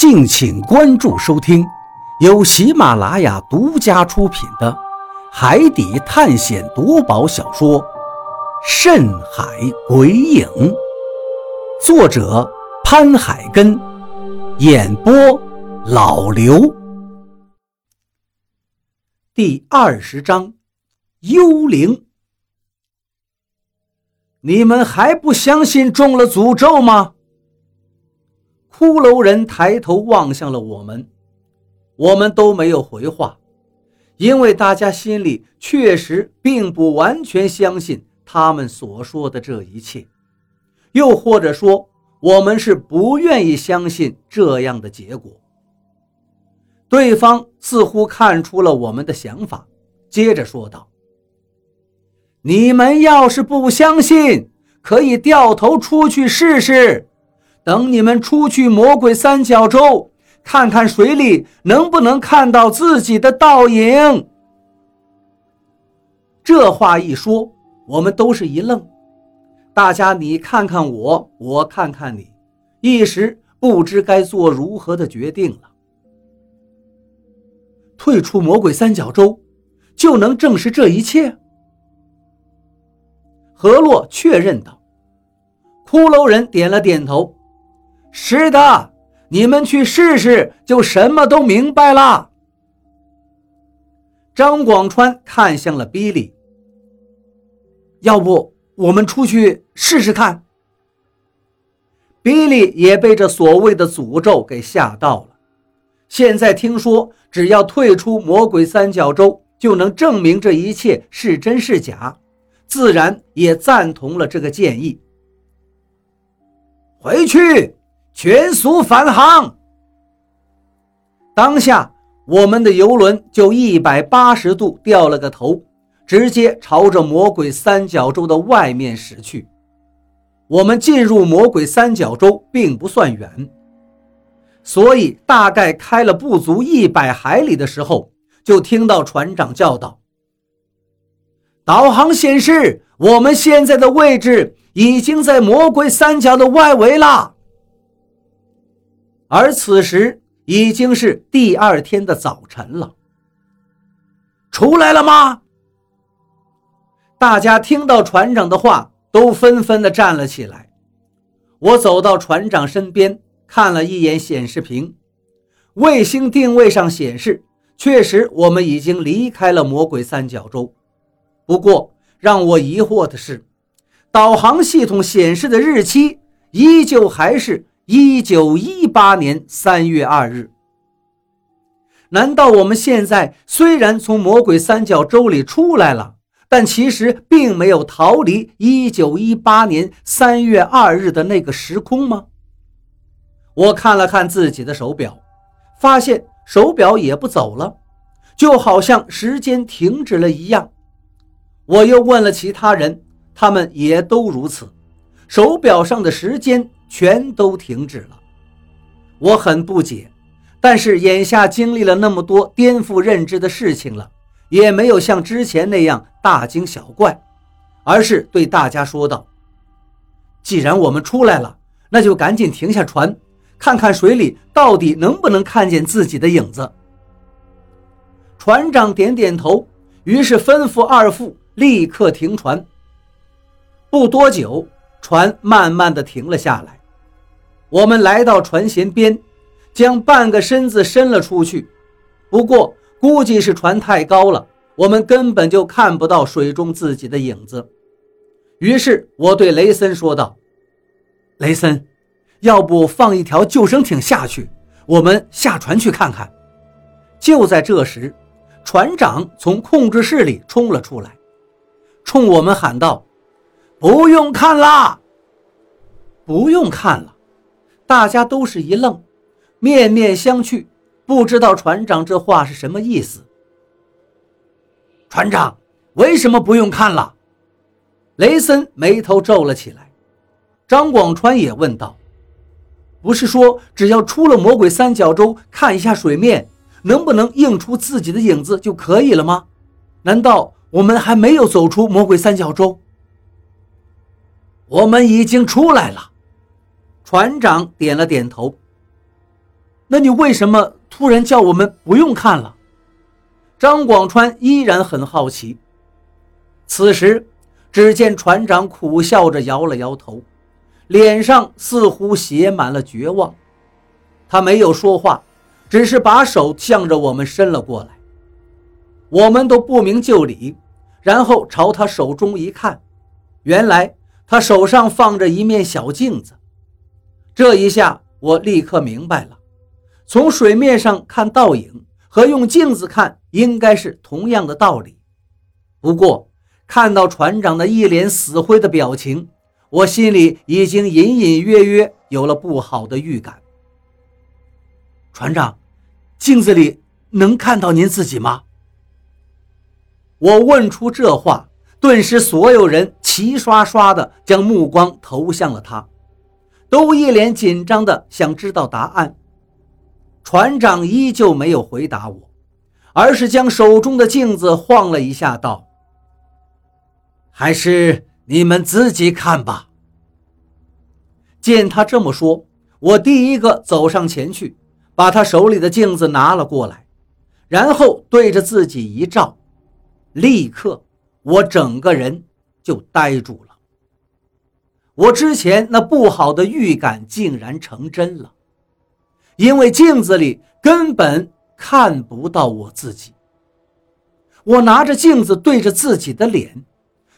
敬请关注收听，由喜马拉雅独家出品的《海底探险夺宝小说》《深海鬼影》，作者潘海根，演播老刘。第二十章，幽灵。你们还不相信中了诅咒吗？骷髅人抬头望向了我们，我们都没有回话，因为大家心里确实并不完全相信他们所说的这一切，又或者说，我们是不愿意相信这样的结果。对方似乎看出了我们的想法，接着说道：“你们要是不相信，可以掉头出去试试。”等你们出去魔鬼三角洲，看看水里能不能看到自己的倒影。这话一说，我们都是一愣，大家你看看我，我看看你，一时不知该做如何的决定了。退出魔鬼三角洲，就能证实这一切？何洛确认道。骷髅人点了点头。是的，你们去试试，就什么都明白了。张广川看向了比利，要不我们出去试试看？比利也被这所谓的诅咒给吓到了。现在听说，只要退出魔鬼三角洲，就能证明这一切是真是假，自然也赞同了这个建议。回去。全速返航！当下，我们的游轮就一百八十度掉了个头，直接朝着魔鬼三角洲的外面驶去。我们进入魔鬼三角洲并不算远，所以大概开了不足一百海里的时候，就听到船长叫道：“导航显示，我们现在的位置已经在魔鬼三角的外围了。”而此时已经是第二天的早晨了。出来了吗？大家听到船长的话，都纷纷的站了起来。我走到船长身边，看了一眼显示屏，卫星定位上显示，确实我们已经离开了魔鬼三角洲。不过让我疑惑的是，导航系统显示的日期依旧还是。一九一八年三月二日，难道我们现在虽然从魔鬼三角洲里出来了，但其实并没有逃离一九一八年三月二日的那个时空吗？我看了看自己的手表，发现手表也不走了，就好像时间停止了一样。我又问了其他人，他们也都如此，手表上的时间。全都停止了，我很不解，但是眼下经历了那么多颠覆认知的事情了，也没有像之前那样大惊小怪，而是对大家说道：“既然我们出来了，那就赶紧停下船，看看水里到底能不能看见自己的影子。”船长点点头，于是吩咐二副立刻停船。不多久，船慢慢的停了下来。我们来到船舷边，将半个身子伸了出去。不过，估计是船太高了，我们根本就看不到水中自己的影子。于是，我对雷森说道：“雷森，要不放一条救生艇下去，我们下船去看看。”就在这时，船长从控制室里冲了出来，冲我们喊道：“不用看啦，不用看了。”大家都是一愣，面面相觑，不知道船长这话是什么意思。船长，为什么不用看了？雷森眉头皱了起来。张广川也问道：“不是说只要出了魔鬼三角洲，看一下水面，能不能映出自己的影子就可以了吗？难道我们还没有走出魔鬼三角洲？我们已经出来了。”船长点了点头。那你为什么突然叫我们不用看了？张广川依然很好奇。此时，只见船长苦笑着摇了摇头，脸上似乎写满了绝望。他没有说话，只是把手向着我们伸了过来。我们都不明就里，然后朝他手中一看，原来他手上放着一面小镜子。这一下，我立刻明白了：从水面上看倒影和用镜子看应该是同样的道理。不过，看到船长的一脸死灰的表情，我心里已经隐隐约约有了不好的预感。船长，镜子里能看到您自己吗？我问出这话，顿时所有人齐刷刷的将目光投向了他，都一脸紧张的想知道答案。船长依旧没有回答我，而是将手中的镜子晃了一下，道：“还是你们自己看吧。”见他这么说，我第一个走上前去，把他手里的镜子拿了过来，然后对着自己一照。立刻，我整个人就呆住了。我之前那不好的预感竟然成真了，因为镜子里根本看不到我自己。我拿着镜子对着自己的脸，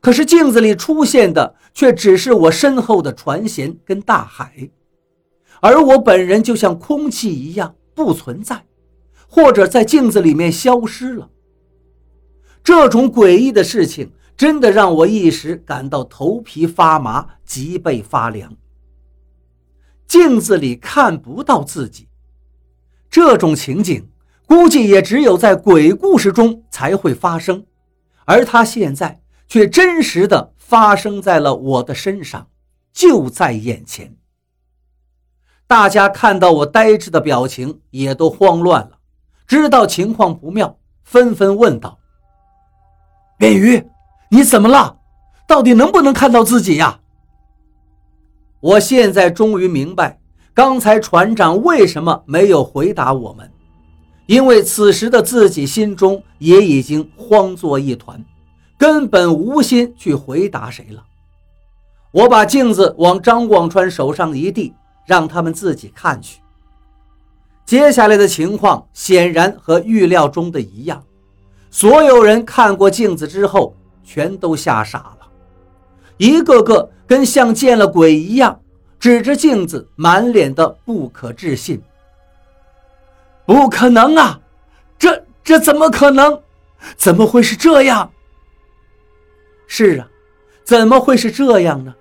可是镜子里出现的却只是我身后的船舷跟大海，而我本人就像空气一样不存在，或者在镜子里面消失了。这种诡异的事情真的让我一时感到头皮发麻、脊背发凉。镜子里看不到自己，这种情景估计也只有在鬼故事中才会发生，而它现在却真实的发生在了我的身上，就在眼前。大家看到我呆滞的表情，也都慌乱了，知道情况不妙，纷纷问道。扁鱼，你怎么了？到底能不能看到自己呀？我现在终于明白，刚才船长为什么没有回答我们，因为此时的自己心中也已经慌作一团，根本无心去回答谁了。我把镜子往张广川手上一递，让他们自己看去。接下来的情况显然和预料中的一样。所有人看过镜子之后，全都吓傻了，一个个跟像见了鬼一样，指着镜子，满脸的不可置信。不可能啊！这这怎么可能？怎么会是这样？是啊，怎么会是这样呢？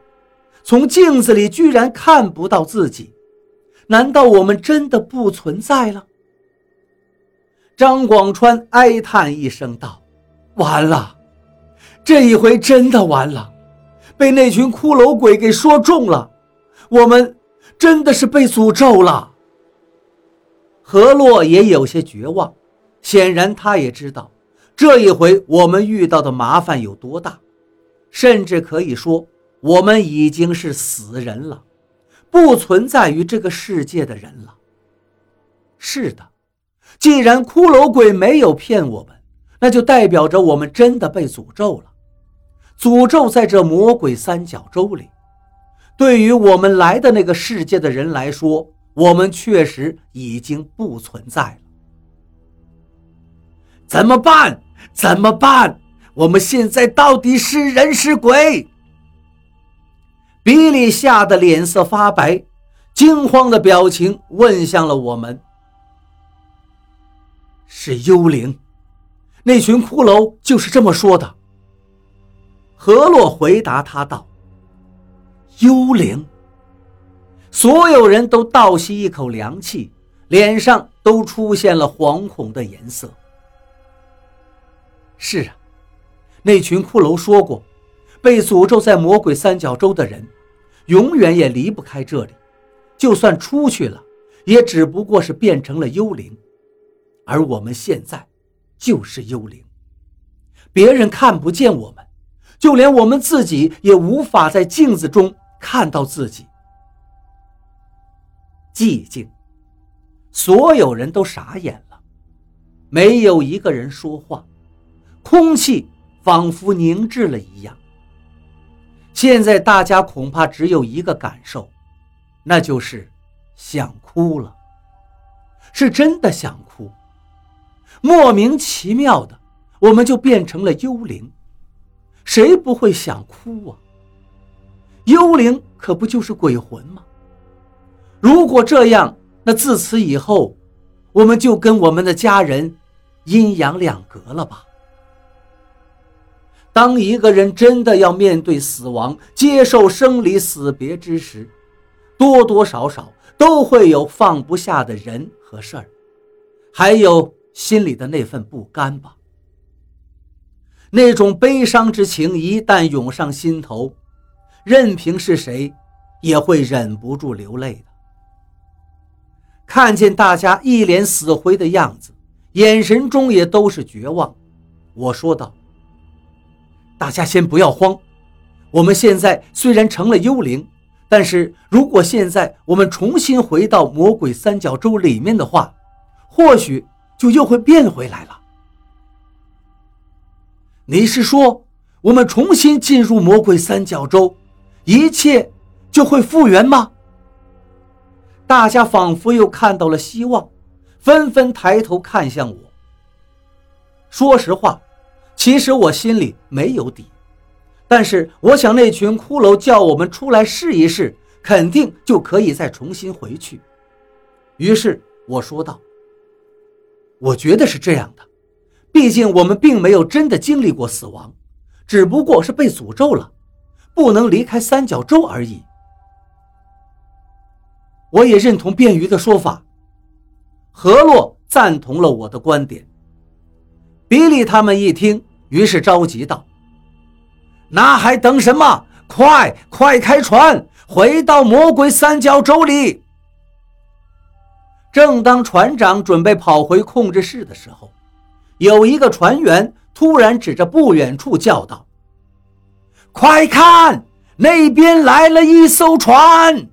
从镜子里居然看不到自己，难道我们真的不存在了？张广川哀叹一声道：“完了，这一回真的完了，被那群骷髅鬼给说中了，我们真的是被诅咒了。”何洛也有些绝望，显然他也知道这一回我们遇到的麻烦有多大，甚至可以说我们已经是死人了，不存在于这个世界的人了。是的。既然骷髅鬼没有骗我们，那就代表着我们真的被诅咒了。诅咒在这魔鬼三角洲里，对于我们来的那个世界的人来说，我们确实已经不存在了。怎么办？怎么办？我们现在到底是人是鬼？比利吓得脸色发白，惊慌的表情问向了我们。是幽灵，那群骷髅就是这么说的。何洛回答他道：“幽灵。”所有人都倒吸一口凉气，脸上都出现了惶恐的颜色。是啊，那群骷髅说过，被诅咒在魔鬼三角洲的人，永远也离不开这里，就算出去了，也只不过是变成了幽灵。而我们现在就是幽灵，别人看不见我们，就连我们自己也无法在镜子中看到自己。寂静，所有人都傻眼了，没有一个人说话，空气仿佛凝滞了一样。现在大家恐怕只有一个感受，那就是想哭了，是真的想哭。莫名其妙的，我们就变成了幽灵，谁不会想哭啊？幽灵可不就是鬼魂吗？如果这样，那自此以后，我们就跟我们的家人阴阳两隔了吧？当一个人真的要面对死亡，接受生离死别之时，多多少少都会有放不下的人和事儿，还有心里的那份不甘吧。那种悲伤之情一旦涌上心头，任凭是谁，也会忍不住流泪的。看见大家一脸死灰的样子，眼神中也都是绝望，我说道。大家先不要慌，我们现在虽然成了幽灵，但是如果现在我们重新回到魔鬼三角洲里面的话，或许就又会变回来了。你是说，我们重新进入魔鬼三角洲，一切就会复原吗？大家仿佛又看到了希望，纷纷抬头看向我。说实话。其实我心里没有底，但是我想那群骷髅叫我们出来试一试，肯定就可以再重新回去。于是我说道：“我觉得是这样的，毕竟我们并没有真的经历过死亡，只不过是被诅咒了，不能离开三角洲而已。”我也认同便鱼的说法，何洛赞同了我的观点。比利他们一听。于是着急道：“那还等什么？快快开船，回到魔鬼三角洲里！”正当船长准备跑回控制室的时候，有一个船员突然指着不远处叫道：“快看，那边来了一艘船！”